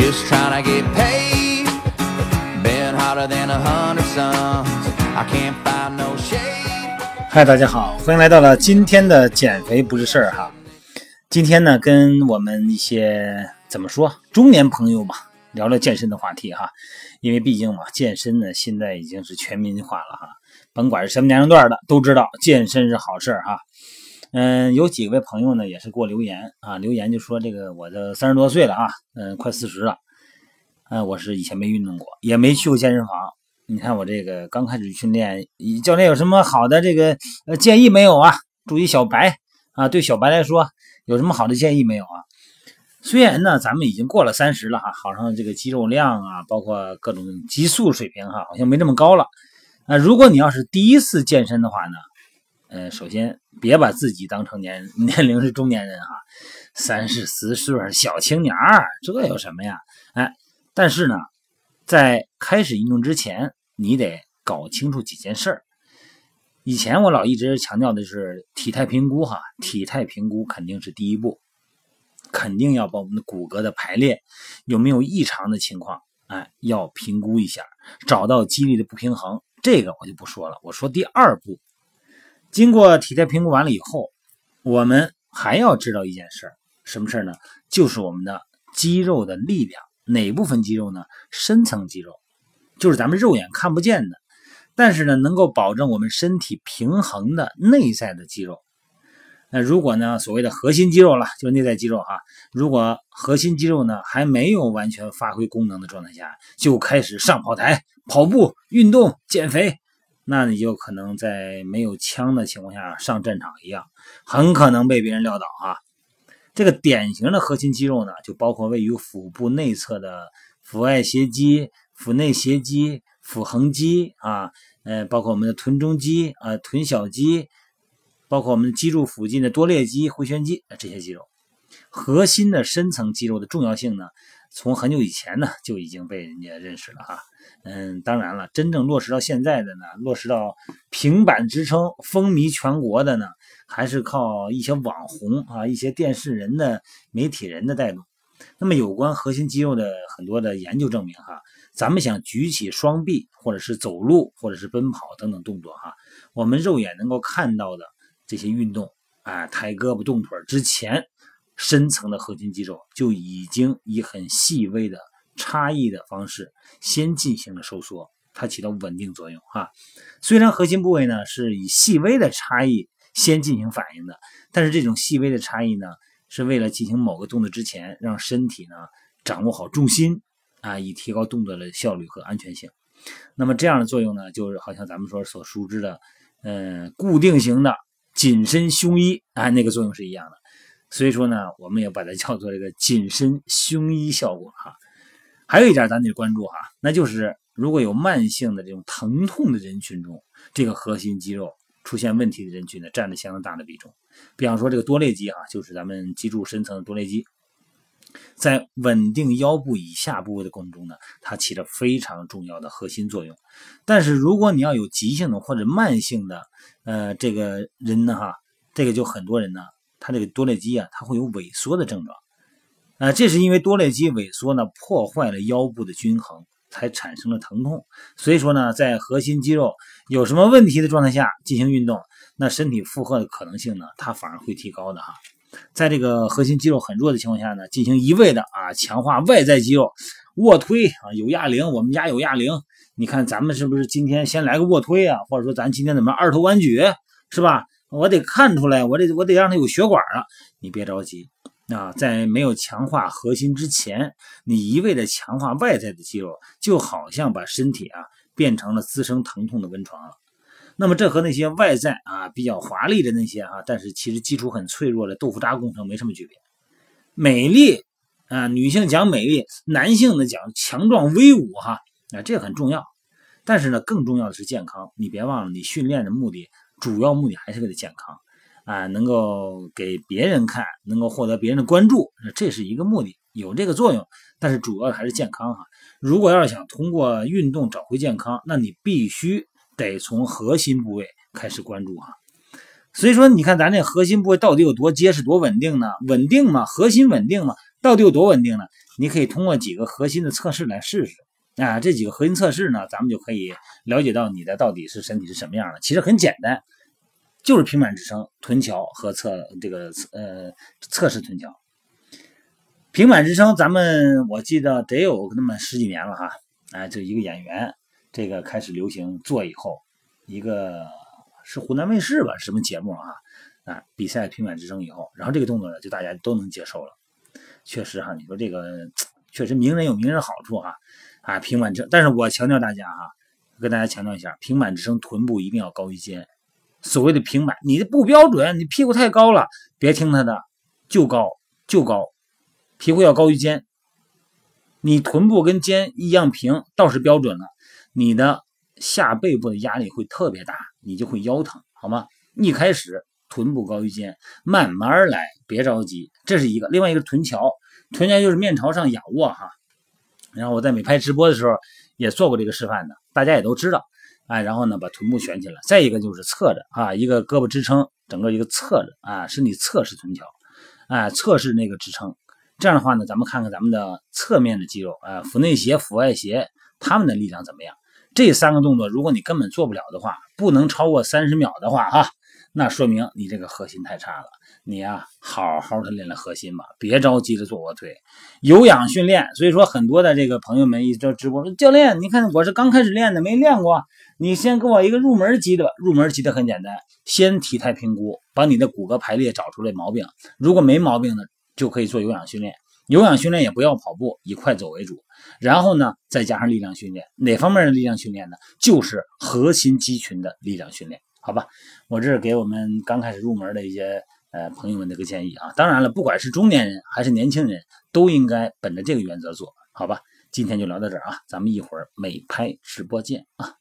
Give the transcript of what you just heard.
just tryna get paid. Been hotter than a hundred suns. I can't find no shade. 嗨，大家好，欢迎来到了今天的减肥不是事儿哈。今天呢，跟我们一些怎么说中年朋友吧，聊聊健身的话题哈。因为毕竟嘛，健身呢现在已经是全民化了哈，甭管是什么年龄段的都知道健身是好事儿哈。嗯，有几位朋友呢也是给我留言啊，留言就说这个我的三十多岁了啊，嗯，快四十了，嗯，我是以前没运动过，也没去过健身房。你看我这个刚开始训练，教练有什么好的这个建议没有啊？注意小白啊，对小白来说有什么好的建议没有啊？虽然呢，咱们已经过了三十了哈，好像这个肌肉量啊，包括各种激素水平哈，好像没这么高了。啊，如果你要是第一次健身的话呢，呃，首先别把自己当成年 年龄是中年人哈，三十四岁小青年儿，这有什么呀？哎，但是呢，在开始运动之前。你得搞清楚几件事儿。以前我老一直强调的是体态评估，哈，体态评估肯定是第一步，肯定要把我们的骨骼的排列有没有异常的情况，哎，要评估一下，找到肌力的不平衡。这个我就不说了。我说第二步，经过体态评估完了以后，我们还要知道一件事儿，什么事儿呢？就是我们的肌肉的力量，哪部分肌肉呢？深层肌肉。就是咱们肉眼看不见的，但是呢，能够保证我们身体平衡的内在的肌肉。那如果呢，所谓的核心肌肉了，就是内在肌肉哈。如果核心肌肉呢还没有完全发挥功能的状态下，就开始上跑台、跑步、运动、减肥，那你就可能在没有枪的情况下上战场一样，很可能被别人撂倒啊。这个典型的核心肌肉呢，就包括位于腹部内侧的腹外斜肌。腹内斜肌、腹横肌啊，呃，包括我们的臀中肌啊、臀小肌，包括我们脊柱附近的多裂肌、回旋肌这些肌肉，核心的深层肌肉的重要性呢，从很久以前呢就已经被人家认识了哈。嗯，当然了，真正落实到现在的呢，落实到平板支撑、风靡全国的呢，还是靠一些网红啊、一些电视人的媒体人的带动。那么，有关核心肌肉的很多的研究证明哈。咱们想举起双臂，或者是走路，或者是奔跑等等动作哈，我们肉眼能够看到的这些运动，啊，抬胳膊、动腿之前，深层的核心肌肉就已经以很细微的差异的方式先进行了收缩，它起到稳定作用哈。虽然核心部位呢是以细微的差异先进行反应的，但是这种细微的差异呢，是为了进行某个动作之前，让身体呢掌握好重心。啊，以提高动作的效率和安全性。那么这样的作用呢，就是好像咱们说所熟知的，嗯，固定型的紧身胸衣啊，那个作用是一样的。所以说呢，我们也把它叫做这个紧身胸衣效果哈。还有一点咱得关注哈，那就是如果有慢性的这种疼痛的人群中，这个核心肌肉出现问题的人群呢，占了相当大的比重。比方说这个多裂肌哈，就是咱们脊柱深层的多裂肌。在稳定腰部以下部位的过程中呢，它起着非常重要的核心作用。但是如果你要有急性的或者慢性的，呃，这个人呢，哈，这个就很多人呢，它这个多裂肌啊，它会有萎缩的症状。啊，这是因为多裂肌萎缩呢，破坏了腰部的均衡，才产生了疼痛。所以说呢，在核心肌肉有什么问题的状态下进行运动，那身体负荷的可能性呢，它反而会提高的哈。在这个核心肌肉很弱的情况下呢，进行一味的啊强化外在肌肉，卧推啊有哑铃，我们家有哑铃，你看咱们是不是今天先来个卧推啊？或者说咱今天怎么二头弯举是吧？我得看出来，我得我得让他有血管啊！你别着急啊，在没有强化核心之前，你一味的强化外在的肌肉，就好像把身体啊变成了滋生疼痛的温床了。那么这和那些外在啊比较华丽的那些哈，但是其实基础很脆弱的豆腐渣工程没什么区别。美丽啊，女性讲美丽，男性呢讲强壮威武哈啊，这很重要。但是呢，更重要的是健康。你别忘了，你训练的目的主要目的还是为了健康啊，能够给别人看，能够获得别人的关注，这是一个目的，有这个作用。但是主要还是健康哈。如果要是想通过运动找回健康，那你必须。得从核心部位开始关注哈，所以说你看咱这核心部位到底有多结实、多稳定呢？稳定嘛，核心稳定嘛，到底有多稳定呢？你可以通过几个核心的测试来试试。啊，这几个核心测试呢，咱们就可以了解到你的到底是身体是什么样的。其实很简单，就是平板支撑、臀桥和测这个呃测试臀桥。平板支撑，咱们我记得得有那么十几年了哈。哎，这一个演员，这个开始流行做以后，一个是湖南卫视吧，什么节目啊？啊，比赛平板支撑以后，然后这个动作呢，就大家都能接受了。确实哈，你说这个确实名人有名人好处哈。啊，平板支撑，但是我强调大家哈，跟大家强调一下，平板支撑臀部一定要高于肩。所谓的平板，你的不标准，你屁股太高了，别听他的，就高就高，屁股要高于肩。你臀部跟肩一样平，倒是标准了，你的下背部的压力会特别大，你就会腰疼，好吗？一开始臀部高于肩，慢慢来，别着急，这是一个。另外一个臀桥，臀桥就是面朝上仰卧哈。然后我在美拍直播的时候也做过这个示范的，大家也都知道，哎，然后呢把臀部悬起来，再一个就是侧着啊，一个胳膊支撑，整个一个侧着啊，身体侧式臀桥，哎，侧式那个支撑，这样的话呢，咱们看看咱们的侧面的肌肉啊，腹内斜、腹外斜，他们的力量怎么样？这三个动作，如果你根本做不了的话，不能超过三十秒的话，哈。那说明你这个核心太差了，你呀好好的练练核心吧，别着急着做卧推，有氧训练。所以说很多的这个朋友们一直直播说，教练，你看我是刚开始练的，没练过，你先给我一个入门级的。入门级的很简单，先体态评估，把你的骨骼排列找出来毛病，如果没毛病呢，就可以做有氧训练。有氧训练也不要跑步，以快走为主。然后呢，再加上力量训练，哪方面的力量训练呢？就是核心肌群的力量训练。好吧，我这是给我们刚开始入门的一些呃朋友们的一个建议啊。当然了，不管是中年人还是年轻人，都应该本着这个原则做好吧。今天就聊到这儿啊，咱们一会儿美拍直播见啊。